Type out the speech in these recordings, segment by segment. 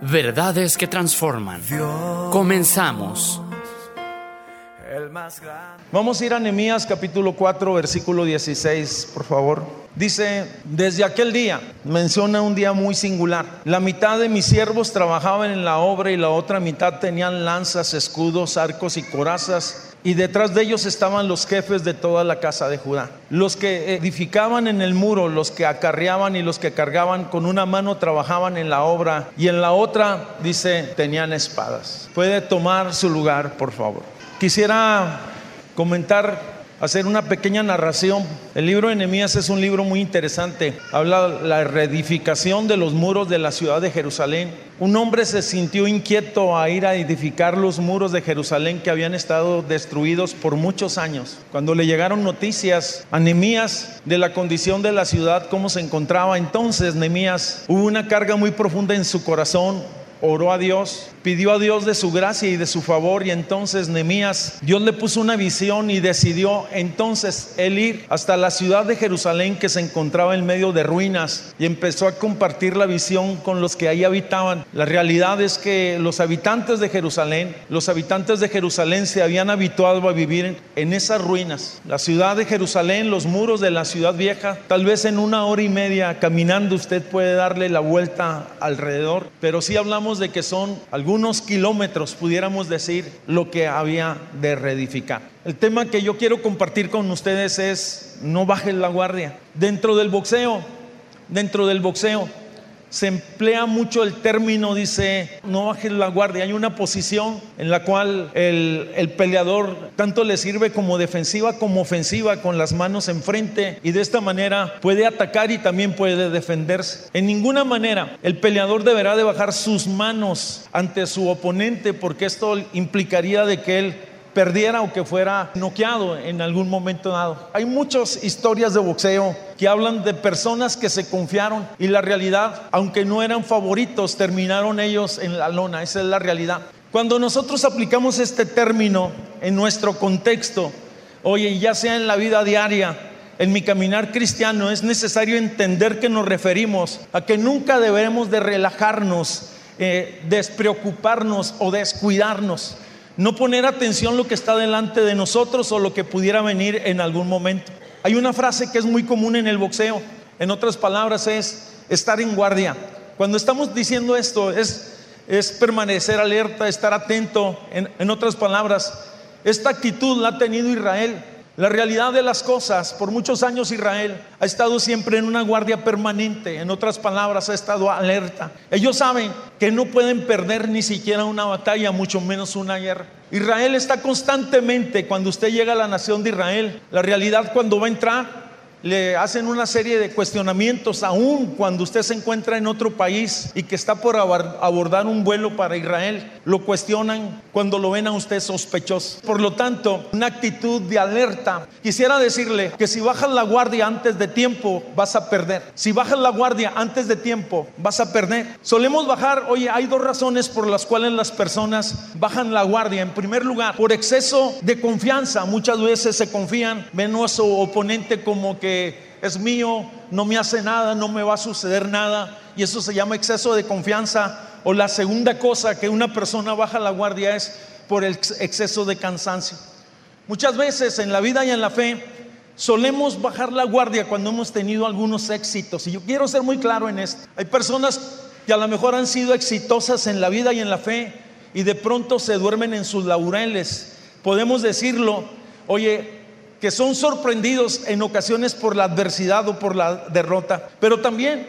Verdades que transforman. Comenzamos. Vamos a ir a Nehemías capítulo 4, versículo 16, por favor. Dice, desde aquel día, menciona un día muy singular. La mitad de mis siervos trabajaban en la obra y la otra mitad tenían lanzas, escudos, arcos y corazas y detrás de ellos estaban los jefes de toda la casa de Judá. Los que edificaban en el muro, los que acarreaban y los que cargaban, con una mano trabajaban en la obra y en la otra, dice, tenían espadas. Puede tomar su lugar, por favor. Quisiera comentar hacer una pequeña narración. El libro de Nehemías es un libro muy interesante. Habla de la reedificación de los muros de la ciudad de Jerusalén. Un hombre se sintió inquieto a ir a edificar los muros de Jerusalén que habían estado destruidos por muchos años. Cuando le llegaron noticias a Nehemías de la condición de la ciudad, cómo se encontraba, entonces Nehemías hubo una carga muy profunda en su corazón oró a Dios, pidió a Dios de su gracia y de su favor y entonces Nehemías, Dios le puso una visión y decidió entonces él ir hasta la ciudad de Jerusalén que se encontraba en medio de ruinas y empezó a compartir la visión con los que ahí habitaban. La realidad es que los habitantes de Jerusalén, los habitantes de Jerusalén se habían habituado a vivir en esas ruinas. La ciudad de Jerusalén, los muros de la ciudad vieja, tal vez en una hora y media caminando usted puede darle la vuelta alrededor, pero si hablamos de que son algunos kilómetros, pudiéramos decir, lo que había de reedificar. El tema que yo quiero compartir con ustedes es no bajen la guardia. Dentro del boxeo, dentro del boxeo, se emplea mucho el término, dice, no bajes la guardia. Hay una posición en la cual el, el, peleador tanto le sirve como defensiva como ofensiva con las manos enfrente y de esta manera puede atacar y también puede defenderse. En ninguna manera el peleador deberá de bajar sus manos ante su oponente porque esto implicaría de que él perdiera o que fuera noqueado en algún momento dado. Hay muchas historias de boxeo que hablan de personas que se confiaron y la realidad, aunque no eran favoritos, terminaron ellos en la lona. Esa es la realidad. Cuando nosotros aplicamos este término en nuestro contexto, oye, ya sea en la vida diaria, en mi caminar cristiano, es necesario entender que nos referimos a que nunca debemos de relajarnos, eh, despreocuparnos o descuidarnos no poner atención lo que está delante de nosotros o lo que pudiera venir en algún momento. Hay una frase que es muy común en el boxeo, en otras palabras es estar en guardia. Cuando estamos diciendo esto es, es permanecer alerta, estar atento, en, en otras palabras, esta actitud la ha tenido Israel la realidad de las cosas, por muchos años Israel ha estado siempre en una guardia permanente, en otras palabras, ha estado alerta. Ellos saben que no pueden perder ni siquiera una batalla, mucho menos una guerra. Israel está constantemente, cuando usted llega a la nación de Israel, la realidad cuando va a entrar, le hacen una serie de cuestionamientos, aún cuando usted se encuentra en otro país y que está por abordar un vuelo para Israel, lo cuestionan cuando lo ven a usted sospechoso. Por lo tanto, una actitud de alerta. Quisiera decirle que si bajas la guardia antes de tiempo, vas a perder. Si bajas la guardia antes de tiempo, vas a perder. Solemos bajar, oye, hay dos razones por las cuales las personas bajan la guardia. En primer lugar, por exceso de confianza. Muchas veces se confían, ven a su oponente como que es mío, no me hace nada, no me va a suceder nada. Y eso se llama exceso de confianza. O la segunda cosa que una persona baja la guardia es por el exceso de cansancio. Muchas veces en la vida y en la fe solemos bajar la guardia cuando hemos tenido algunos éxitos. Y yo quiero ser muy claro en esto. Hay personas que a lo mejor han sido exitosas en la vida y en la fe y de pronto se duermen en sus laureles. Podemos decirlo, oye, que son sorprendidos en ocasiones por la adversidad o por la derrota, pero también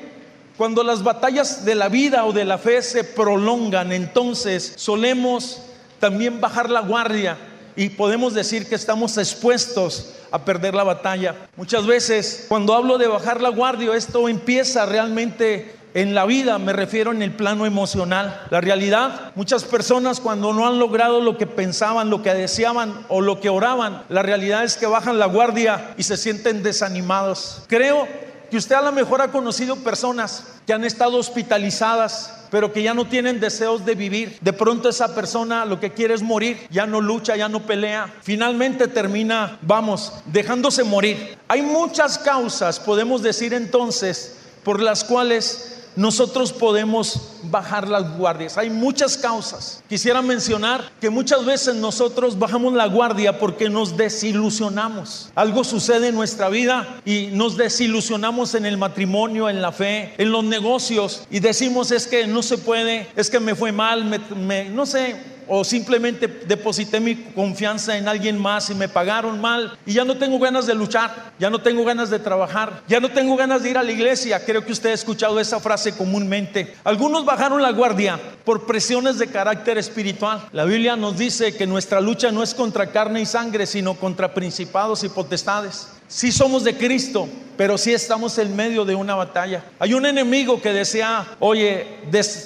cuando las batallas de la vida o de la fe se prolongan, entonces solemos también bajar la guardia y podemos decir que estamos expuestos a perder la batalla. Muchas veces cuando hablo de bajar la guardia, esto empieza realmente en la vida, me refiero en el plano emocional. La realidad, muchas personas cuando no han logrado lo que pensaban, lo que deseaban o lo que oraban, la realidad es que bajan la guardia y se sienten desanimados. Creo que usted a lo mejor ha conocido personas que han estado hospitalizadas, pero que ya no tienen deseos de vivir. De pronto esa persona lo que quiere es morir, ya no lucha, ya no pelea. Finalmente termina, vamos, dejándose morir. Hay muchas causas, podemos decir entonces, por las cuales nosotros podemos bajar las guardias. Hay muchas causas. Quisiera mencionar que muchas veces nosotros bajamos la guardia porque nos desilusionamos. Algo sucede en nuestra vida y nos desilusionamos en el matrimonio, en la fe, en los negocios y decimos es que no se puede, es que me fue mal, me, no sé, o simplemente deposité mi confianza en alguien más y me pagaron mal y ya no tengo ganas de luchar, ya no tengo ganas de trabajar, ya no tengo ganas de ir a la iglesia. Creo que usted ha escuchado esa frase comúnmente. Algunos bajaron la guardia por presiones de carácter espiritual. La Biblia nos dice que nuestra lucha no es contra carne y sangre, sino contra principados y potestades. Si somos de Cristo, pero sí estamos en medio de una batalla. Hay un enemigo que desea, oye,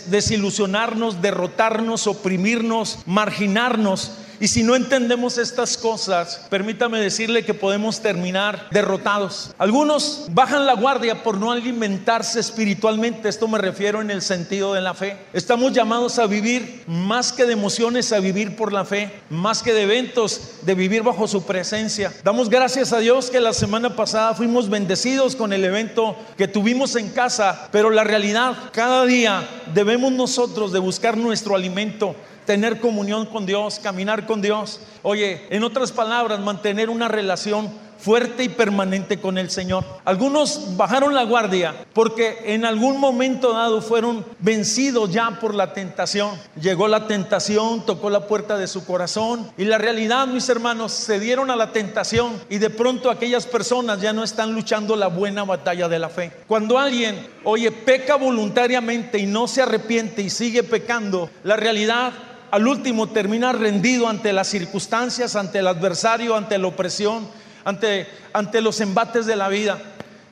desilusionarnos, derrotarnos, oprimirnos, marginarnos. Y si no entendemos estas cosas, permítame decirle que podemos terminar derrotados. Algunos bajan la guardia por no alimentarse espiritualmente. Esto me refiero en el sentido de la fe. Estamos llamados a vivir más que de emociones, a vivir por la fe, más que de eventos, de vivir bajo su presencia. Damos gracias a Dios que la semana pasada fuimos bendecidos con el evento que tuvimos en casa, pero la realidad, cada día debemos nosotros de buscar nuestro alimento tener comunión con Dios, caminar con Dios. Oye, en otras palabras, mantener una relación fuerte y permanente con el Señor. Algunos bajaron la guardia porque en algún momento dado fueron vencidos ya por la tentación. Llegó la tentación, tocó la puerta de su corazón y la realidad, mis hermanos, se dieron a la tentación y de pronto aquellas personas ya no están luchando la buena batalla de la fe. Cuando alguien, oye, peca voluntariamente y no se arrepiente y sigue pecando, la realidad al último termina rendido ante las circunstancias, ante el adversario, ante la opresión, ante, ante los embates de la vida.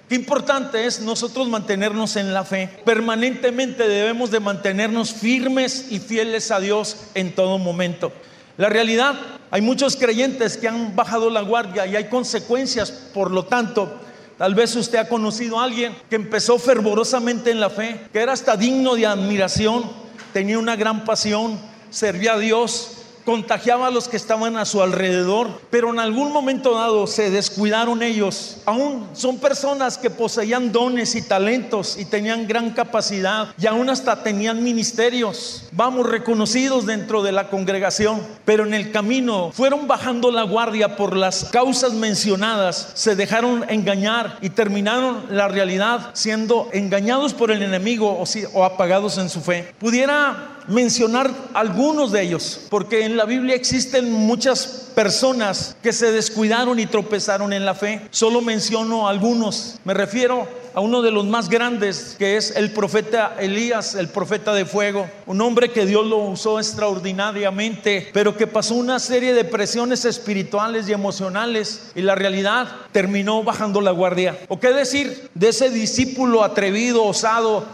Qué importante es nosotros mantenernos en la fe. Permanentemente debemos de mantenernos firmes y fieles a Dios en todo momento. La realidad, hay muchos creyentes que han bajado la guardia y hay consecuencias, por lo tanto, Tal vez usted ha conocido a alguien que empezó fervorosamente en la fe, que era hasta digno de admiración, tenía una gran pasión, servía a Dios, contagiaba a los que estaban a su alrededor, pero en algún momento dado se descuidaron ellos. Aún son personas que poseían dones y talentos y tenían gran capacidad y aún hasta tenían ministerios, vamos, reconocidos dentro de la congregación, pero en el camino fueron bajando la guardia por las causas mencionadas, se dejaron engañar y terminaron la realidad siendo engañados por el enemigo o, o apagados en su fe. Pudiera mencionar algunos de ellos, porque en la Biblia existen muchas personas que se descuidaron y tropezaron en la fe. Solo menciono algunos. Me refiero a uno de los más grandes, que es el profeta Elías, el profeta de fuego, un hombre que Dios lo usó extraordinariamente, pero que pasó una serie de presiones espirituales y emocionales y la realidad terminó bajando la guardia. ¿O qué decir de ese discípulo atrevido, osado,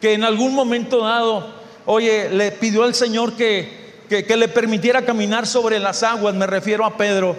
que en algún momento dado oye, le pidió al Señor que, le permitiera caminar sobre las aguas, me refiero a Pedro,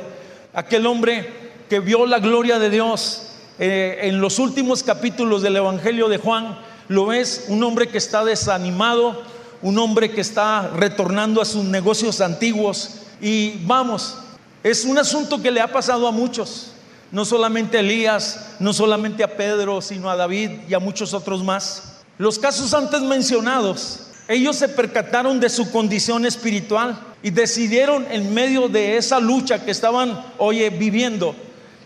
aquel hombre que vio la gloria de Dios eh, en los últimos capítulos del Evangelio de Juan, lo ves, un hombre que está desanimado, un hombre que está retornando a sus negocios antiguos y vamos, es un asunto que le ha pasado a muchos, no solamente a Elías, no solamente a Pedro, sino a David y a muchos otros más. Los casos antes mencionados ellos se percataron de su condición espiritual y decidieron en medio de esa lucha que estaban, oye, viviendo,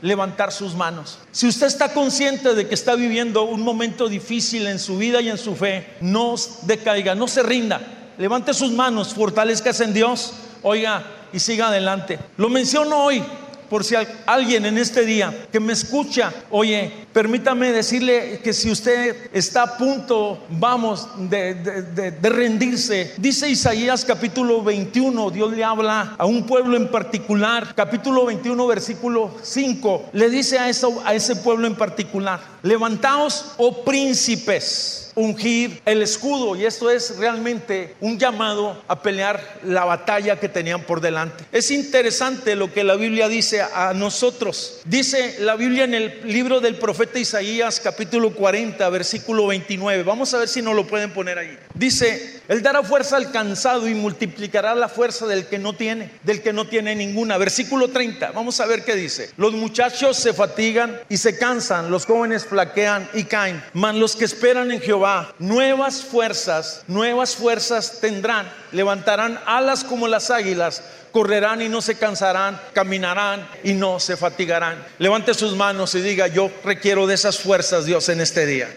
levantar sus manos. Si usted está consciente de que está viviendo un momento difícil en su vida y en su fe, no decaiga, no se rinda. Levante sus manos, fortalezcas en Dios, oiga, y siga adelante. Lo menciono hoy por si alguien en este día que me escucha, oye, permítame decirle que si usted está a punto, vamos, de, rendirse, dice Isaías capítulo 21, Dios le habla a un pueblo en particular, capítulo 21, versículo 5, le dice a, eso, a ese pueblo en particular, levantaos, oh príncipes ungir el escudo y esto es realmente un llamado a pelear la batalla que tenían por delante. Es interesante lo que la Biblia dice a nosotros. Dice la Biblia en el libro del profeta Isaías capítulo 40 versículo 29. Vamos a ver si nos lo pueden poner ahí. Dice, Él dará fuerza al cansado y multiplicará la fuerza del que no tiene, del que no tiene ninguna. Versículo 30. Vamos a ver qué dice. Los muchachos se fatigan y se cansan, los jóvenes flaquean y caen, mas los que esperan en Jehová nuevas fuerzas, nuevas fuerzas tendrán, levantarán alas como las águilas, correrán y no se cansarán, caminarán y no se fatigarán. Levante sus manos y diga, yo requiero de esas fuerzas, Dios, en este día.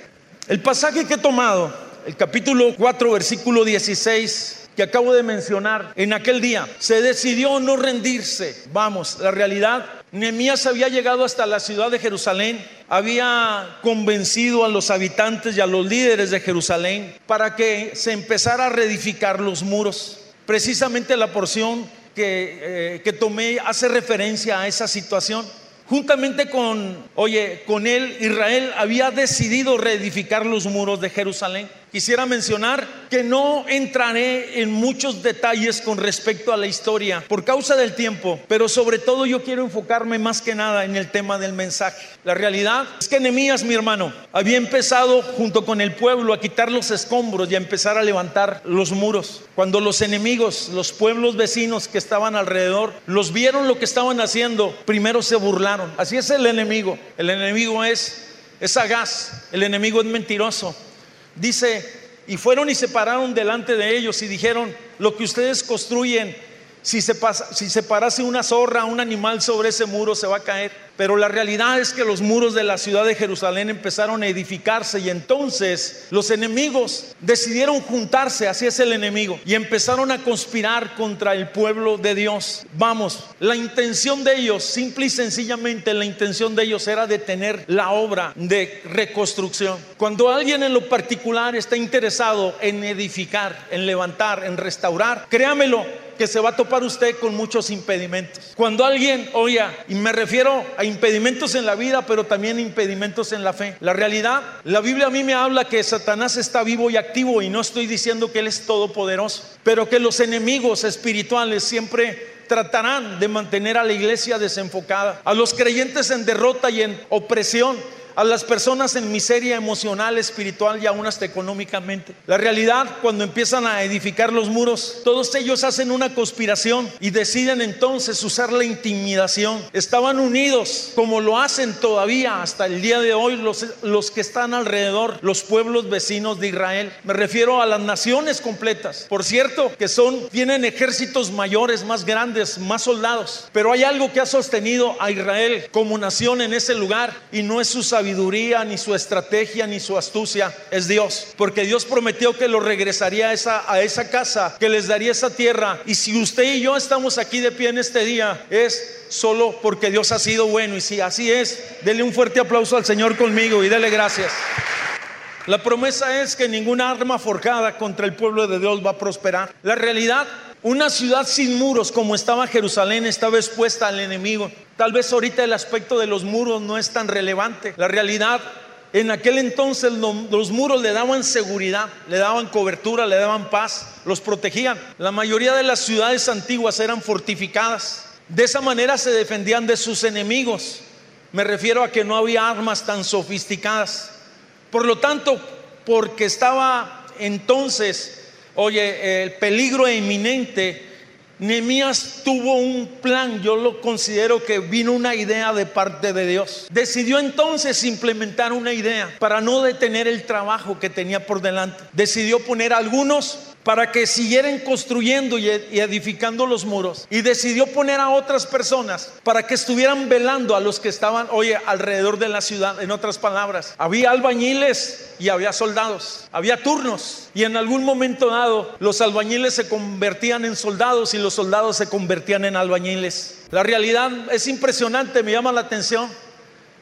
El pasaje que he tomado, el capítulo 4, versículo 16, que acabo de mencionar, en aquel día se decidió no rendirse. Vamos, la realidad, Nehemías había llegado hasta la ciudad de Jerusalén, había convencido a los habitantes y a los líderes de Jerusalén para que se empezara a reedificar los muros. Precisamente la porción que, eh, que tomé hace referencia a esa situación. Juntamente con, oye, con él, Israel había decidido reedificar los muros de Jerusalén. Quisiera mencionar que no entraré en muchos detalles con respecto a la historia por causa del tiempo, pero sobre todo yo quiero enfocarme más que nada en el tema del mensaje. La realidad es que Nehemías, mi hermano, había empezado junto con el pueblo a quitar los escombros y a empezar a levantar los muros. Cuando los enemigos, los pueblos vecinos que estaban alrededor, los vieron lo que estaban haciendo, primero se burlaron. Así es el enemigo. El enemigo es es sagaz, el enemigo es mentiroso. Dice, y fueron y se pararon delante de ellos y dijeron, lo que ustedes construyen, si se, pasa, si se parase una zorra, un animal sobre ese muro, se va a caer. Pero la realidad es que los muros de la ciudad de Jerusalén empezaron a edificarse y entonces los enemigos decidieron juntarse, así es el enemigo, y empezaron a conspirar contra el pueblo de Dios. Vamos, la intención de ellos, simple y sencillamente la intención de ellos era detener la obra de reconstrucción. Cuando alguien en lo particular está interesado en edificar, en levantar, en restaurar, créamelo, que se va a topar usted con muchos impedimentos. Cuando alguien, oiga, y me refiero a impedimentos en la vida, pero también impedimentos en la fe. La realidad, la Biblia a mí me habla que Satanás está vivo y activo y no estoy diciendo que Él es todopoderoso, pero que los enemigos espirituales siempre tratarán de mantener a la iglesia desenfocada, a los creyentes en derrota y en opresión a las personas en miseria emocional, espiritual y aún hasta económicamente. La realidad, cuando empiezan a edificar los muros, todos ellos hacen una conspiración y deciden entonces usar la intimidación. Estaban unidos como lo hacen todavía hasta el día de hoy los, los que están alrededor, los pueblos vecinos de Israel. Me refiero a las naciones completas. Por cierto, que son, tienen ejércitos mayores, más grandes, más soldados. Pero hay algo que ha sostenido a Israel como nación en ese lugar y no es su sabiduría, ni su estrategia, ni su astucia, es Dios. Porque Dios prometió que lo regresaría a esa, a esa casa, que les daría esa tierra. Y si usted y yo estamos aquí de pie en este día, es solo porque Dios ha sido bueno. Y si así es, dele un fuerte aplauso al Señor conmigo y dele gracias. La promesa es que ninguna arma forjada contra el pueblo de Dios va a prosperar. La realidad, una ciudad sin muros como estaba Jerusalén estaba expuesta al enemigo. Tal vez ahorita el aspecto de los muros no es tan relevante. La realidad, en aquel entonces los muros le daban seguridad, le daban cobertura, le daban paz, los protegían. La mayoría de las ciudades antiguas eran fortificadas. De esa manera se defendían de sus enemigos. Me refiero a que no había armas tan sofisticadas. Por lo tanto, porque estaba entonces, oye, el peligro inminente, Nehemías tuvo un plan, yo lo considero que vino una idea de parte de Dios. Decidió entonces implementar una idea para no detener el trabajo que tenía por delante. Decidió poner algunos para que siguieran construyendo y edificando los muros. Y decidió poner a otras personas para que estuvieran velando a los que estaban, oye, alrededor de la ciudad. En otras palabras, había albañiles y había soldados, había turnos. Y en algún momento dado, los albañiles se convertían en soldados y los soldados se convertían en albañiles. La realidad es impresionante, me llama la atención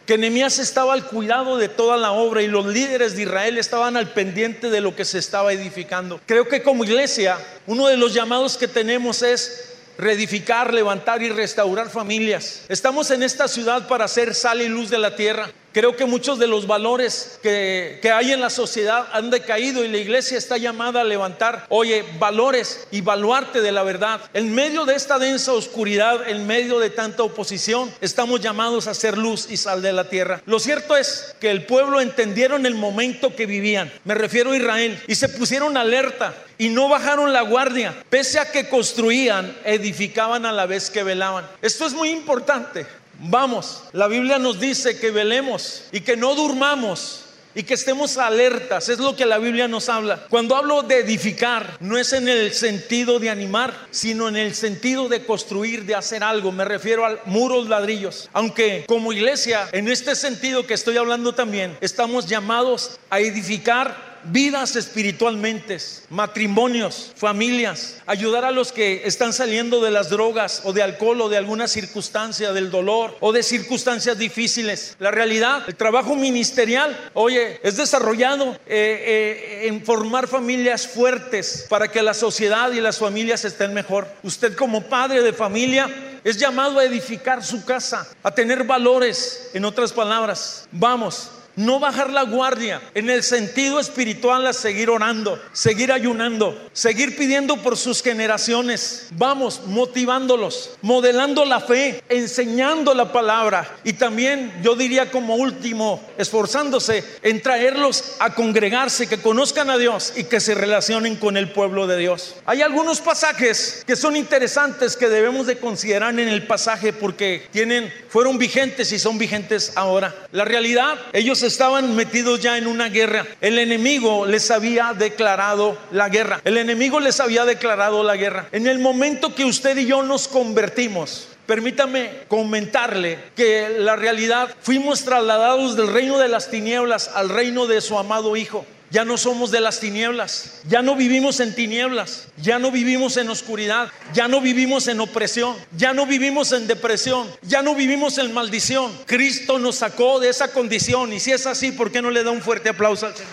que Nehemías estaba al cuidado de toda la obra y los líderes de Israel estaban al pendiente de lo que se estaba edificando. Creo que como iglesia, uno de los llamados que tenemos es reedificar, levantar y restaurar familias. Estamos en esta ciudad para ser sal y luz de la tierra. Creo que muchos de los valores que, que, hay en la sociedad han decaído y la iglesia está llamada a levantar, oye, valores y baluarte de la verdad. En medio de esta densa oscuridad, en medio de tanta oposición, estamos llamados a ser luz y sal de la tierra. Lo cierto es que el pueblo entendieron el momento que vivían. Me refiero a Israel. Y se pusieron alerta y no bajaron la guardia. Pese a que construían, edificaban a la vez que velaban. Esto es muy importante. Vamos, la Biblia nos dice que velemos y que no durmamos y que estemos alertas. Es lo que la Biblia nos habla. Cuando hablo de edificar, no es en el sentido de animar, sino en el sentido de construir, de hacer algo. Me refiero a muros, ladrillos. Aunque como iglesia, en este sentido que estoy hablando también, estamos llamados a edificar vidas espiritualmente, matrimonios, familias, ayudar a los que están saliendo de las drogas o de alcohol o de alguna circunstancia, del dolor o de circunstancias difíciles. La realidad, el trabajo ministerial, oye, es desarrollado eh, eh, en formar familias fuertes para que la sociedad y las familias estén mejor. Usted como padre de familia es llamado a edificar su casa, a tener valores, en otras palabras. Vamos, no bajar la guardia en el sentido espiritual a seguir orando, seguir ayunando, seguir pidiendo por sus generaciones. Vamos, motivándolos, modelando la fe, enseñando la palabra y también yo diría como último, esforzándose en traerlos a congregarse, que conozcan a Dios y que se relacionen con el pueblo de Dios. Hay algunos pasajes que son interesantes que debemos de considerar en el pasaje porque tienen fueron vigentes y son vigentes ahora. La realidad, ellos estaban metidos ya en una guerra. El enemigo les había declarado la guerra. El enemigo les había declarado la guerra. En el momento que usted y yo nos convertimos, Permítame comentarle que la realidad fuimos trasladados del reino de las tinieblas al reino de su amado Hijo. Ya no somos de las tinieblas, ya no vivimos en tinieblas, ya no vivimos en oscuridad, ya no vivimos en opresión, ya no vivimos en depresión, ya no vivimos en maldición. Cristo nos sacó de esa condición. Y si es así, ¿por qué no le da un fuerte aplauso al Señor?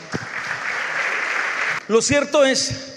Lo cierto es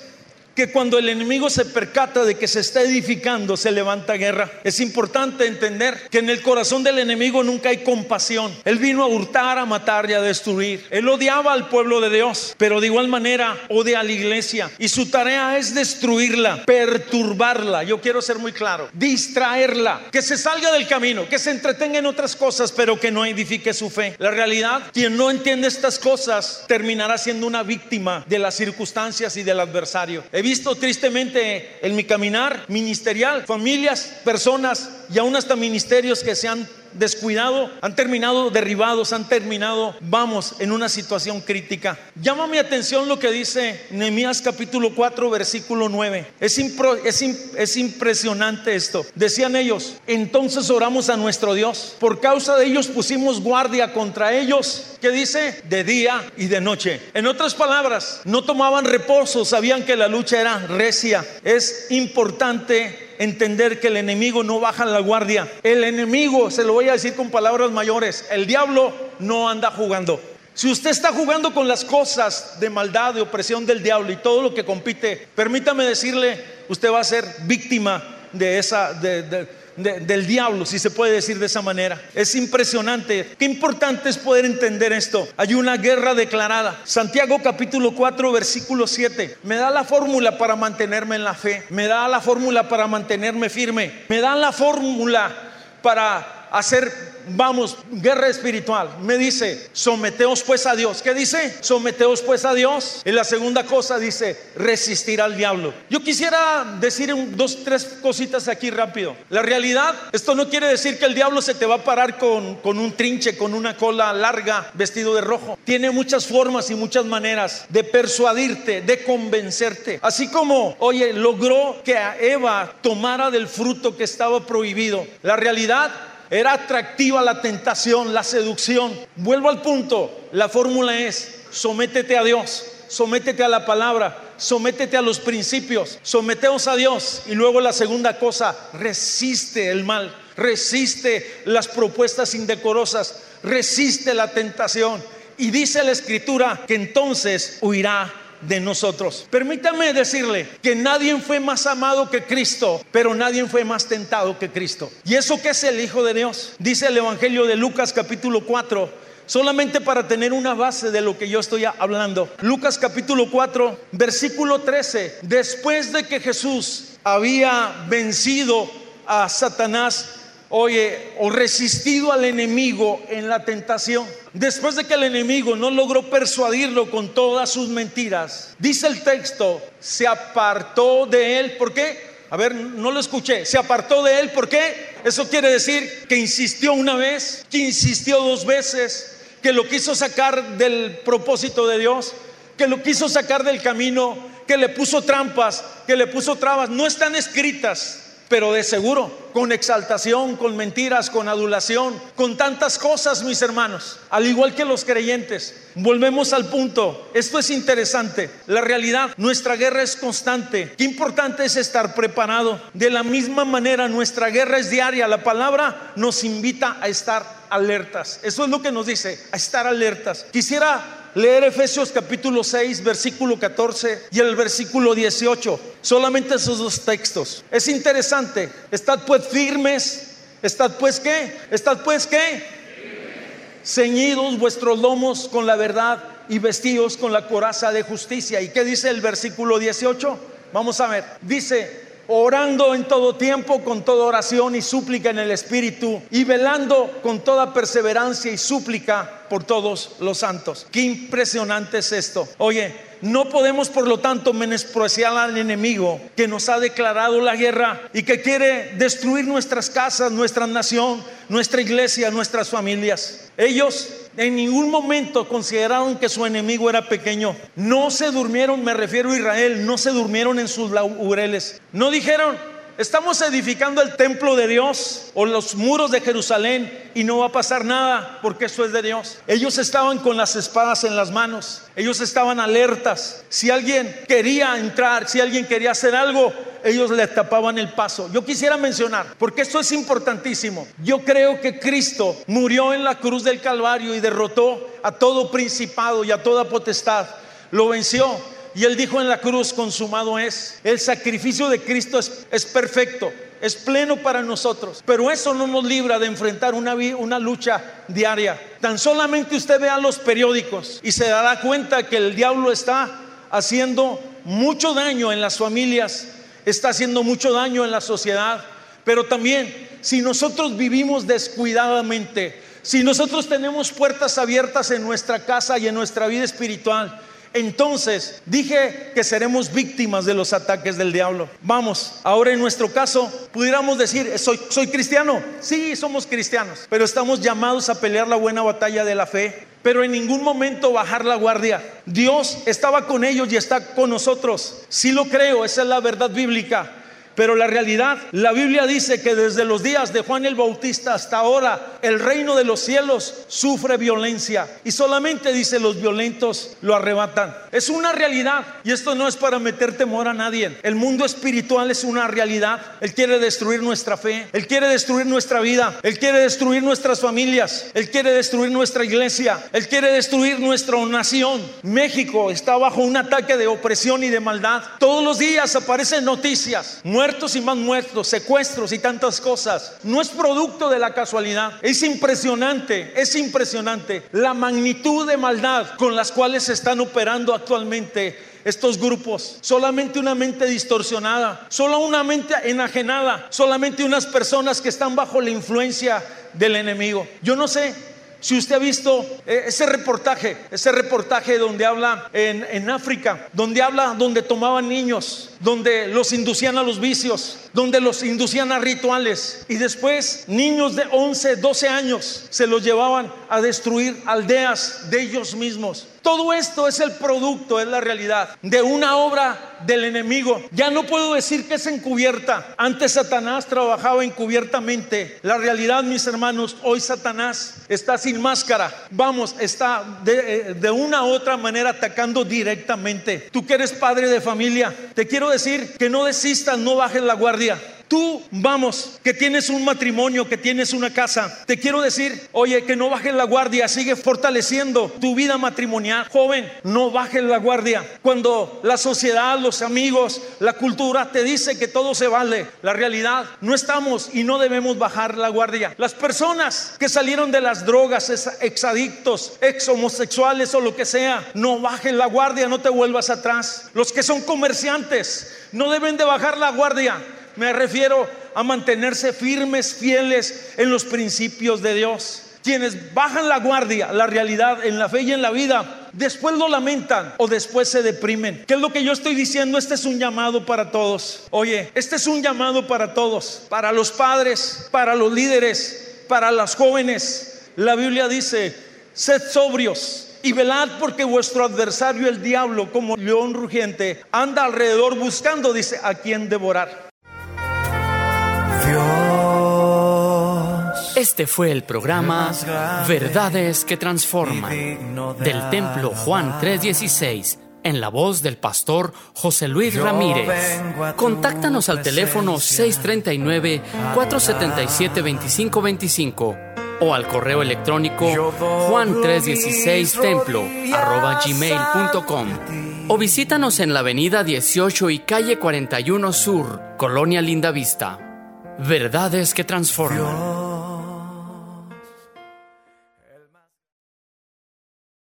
que cuando el enemigo se percata de que se está edificando, se levanta guerra. Es importante entender que en el corazón del enemigo nunca hay compasión. Él vino a hurtar, a matar y a destruir. Él odiaba al pueblo de Dios, pero de igual manera odia a la iglesia. Y su tarea es destruirla, perturbarla. Yo quiero ser muy claro, distraerla, que se salga del camino, que se entretenga en otras cosas, pero que no edifique su fe. La realidad, quien no entiende estas cosas terminará siendo una víctima de las circunstancias y del adversario visto tristemente en mi caminar ministerial familias, personas y aún hasta ministerios que se han descuidado, han terminado derribados, han terminado, vamos, en una situación crítica. Llama mi atención lo que dice Nehemías capítulo 4, versículo 9. Es, es, es impresionante esto. Decían ellos, entonces oramos a nuestro Dios. Por causa de ellos pusimos guardia contra ellos. ¿Qué dice? De día y de noche. En otras palabras, no tomaban reposo, sabían que la lucha era recia. Es importante entender que el enemigo no baja la guardia. El enemigo, se lo voy a decir con palabras mayores, el diablo no anda jugando. Si usted está jugando con las cosas de maldad, de opresión del diablo y todo lo que compite, permítame decirle, usted va a ser víctima de esa, de, del diablo, si se puede decir de esa manera. Es impresionante. Qué importante es poder entender esto. Hay una guerra declarada. Santiago capítulo 4, versículo 7. Me da la fórmula para mantenerme en la fe. Me da la fórmula para mantenerme firme. Me da la fórmula para hacer vamos, guerra espiritual. Me dice, someteos pues a Dios. ¿Qué dice? Someteos pues a Dios. Y la segunda cosa dice, resistir al diablo. Yo quisiera decir dos, tres cositas aquí rápido. La realidad, esto no quiere decir que el diablo se te va a parar con, con un trinche, con una cola larga, vestido de rojo. Tiene muchas formas y muchas maneras de persuadirte, de convencerte. Así como, oye, logró que a Eva tomara del fruto que estaba prohibido. La realidad era atractiva la tentación, la seducción. Vuelvo al punto. La fórmula es, sométete a Dios, sométete a la palabra, sométete a los principios, someteos a Dios. Y luego la segunda cosa, resiste el mal, resiste las propuestas indecorosas, resiste la tentación. Y dice la escritura que entonces huirá de nosotros. Permítame decirle que nadie fue más amado que Cristo, pero nadie fue más tentado que Cristo. ¿Y eso qué es el Hijo de Dios? Dice el Evangelio de Lucas capítulo 4 solamente para tener una base de lo que yo estoy hablando. Lucas capítulo 4, versículo 13. Después de que Jesús había vencido a Satanás, oye, o resistido al enemigo en la tentación, después de que el enemigo no logró persuadirlo con todas sus mentiras, dice el texto, se apartó de él. ¿Por qué? A ver, no lo escuché. Se apartó de él. ¿Por qué? Eso quiere decir que insistió una vez, que insistió dos veces, que lo quiso sacar del propósito de Dios, que lo quiso sacar del camino, que le puso trampas, que le puso trabas. No están escritas, pero de seguro, con exaltación, con mentiras, con adulación, con tantas cosas, mis hermanos, al igual que los creyentes. Volvemos al punto, esto es interesante, la realidad, nuestra guerra es constante, qué importante es estar preparado. De la misma manera, nuestra guerra es diaria, la palabra nos invita a estar alertas, eso es lo que nos dice, a estar alertas. Quisiera leer Efesios capítulo 6, versículo 14 y el versículo 18. Solamente esos dos textos. Es interesante. Estad pues firmes. Estad pues qué? Estad pues qué? Ceñidos vuestros lomos con la verdad y vestidos con la coraza de justicia. ¿Y qué dice el versículo 18? Vamos a ver. Dice, orando en todo tiempo con toda oración y súplica en el Espíritu y velando con toda perseverancia y súplica por todos los santos. Qué impresionante es esto. Oye, no podemos por lo tanto menospreciar al enemigo que nos ha declarado la guerra y que quiere destruir nuestras casas, nuestra nación, nuestra iglesia, nuestras familias. Ellos en ningún momento consideraron que su enemigo era pequeño. No se durmieron, me refiero a Israel, no se durmieron en sus laureles. No dijeron, estamos edificando el templo de Dios o los muros de Jerusalén y no va a pasar nada porque eso es de Dios. Ellos estaban con las espadas en las manos, ellos estaban alertas. Si alguien quería entrar, si alguien quería hacer algo, ellos le tapaban el paso. Yo quisiera mencionar, porque esto es importantísimo, yo creo que Cristo murió en la cruz del Calvario y derrotó a todo principado y a toda potestad. Lo venció. Y él dijo en la cruz, consumado es. El sacrificio de Cristo es, es perfecto es pleno para nosotros, pero eso no nos libra de enfrentar una, una, lucha diaria. Tan solamente usted vea los periódicos y se dará cuenta que el diablo está haciendo mucho daño en las familias, está haciendo mucho daño en la sociedad, pero también si nosotros vivimos descuidadamente, si nosotros tenemos puertas abiertas en nuestra casa y en nuestra vida espiritual, entonces dije que seremos víctimas de los ataques del diablo. Vamos, ahora en nuestro caso, pudiéramos decir, soy, soy cristiano. Sí, somos cristianos, pero estamos llamados a pelear la buena batalla de la fe pero en ningún momento bajar la guardia. Dios estaba con ellos y está con nosotros. Sí lo creo, esa es la verdad bíblica. Pero la realidad, la Biblia dice que desde los días de Juan el Bautista hasta ahora, el reino de los cielos sufre violencia. Y solamente dice los violentos lo arrebatan. Es una realidad. Y esto no es para meter temor a nadie. El mundo espiritual es una realidad. Él quiere destruir nuestra fe. Él quiere destruir nuestra vida. Él quiere destruir nuestras familias. Él quiere destruir nuestra iglesia. Él quiere destruir nuestra nación. México está bajo un ataque de opresión y de maldad. Todos los días aparecen noticias muertos y más muertos, secuestros y tantas cosas. No es producto de la casualidad. Es impresionante, es impresionante la magnitud de maldad con las cuales se están operando actualmente estos grupos. Solamente una mente distorsionada, solo una mente enajenada, solamente unas personas que están bajo la influencia del enemigo. Yo no sé si usted ha visto eh, ese reportaje, ese reportaje donde habla en, en, África, donde habla donde tomaban niños, donde los inducían a los vicios, donde los inducían a rituales y después niños de 11, 12 años se los llevaban a destruir aldeas de ellos mismos. Todo esto es el producto, es la realidad de una obra del enemigo. Ya no puedo decir que es encubierta. Antes Satanás trabajaba encubiertamente. La realidad, mis hermanos, hoy Satanás está sin máscara. Vamos, está de, de una u otra manera atacando directamente. Tú que eres padre de familia, te quiero decir que no desistas, no bajes la guardia. Tú, vamos, que tienes un matrimonio, que tienes una casa, te quiero decir, oye, que no bajes la guardia, sigue fortaleciendo tu vida matrimonial. Joven, no bajes la guardia. Cuando la sociedad, los amigos, la cultura te dice que todo se vale, la realidad, no estamos y no debemos bajar la guardia. Las personas que salieron de las drogas, exadictos, ex homosexuales o lo que sea, no bajen la guardia, no te vuelvas atrás. Los que son comerciantes no deben de bajar la guardia. Me refiero a mantenerse firmes, fieles en los principios de Dios. Quienes bajan la guardia, la realidad en la fe y en la vida, después lo lamentan o después se deprimen. ¿Qué es lo que yo estoy diciendo? Este es un llamado para todos. Oye, este es un llamado para todos, para los padres, para los líderes, para las jóvenes. La Biblia dice, sed sobrios y velad porque vuestro adversario el diablo como león rugiente anda alrededor buscando, dice, a quien devorar. Este fue el programa Verdades que Transforman del Templo Juan 316 en la voz del pastor José Luis Ramírez. Contáctanos al teléfono 639-477-2525 o al correo electrónico juan316templo gmail.com o visítanos en la avenida 18 y calle 41 Sur, Colonia Linda Vista. Verdades que transforman.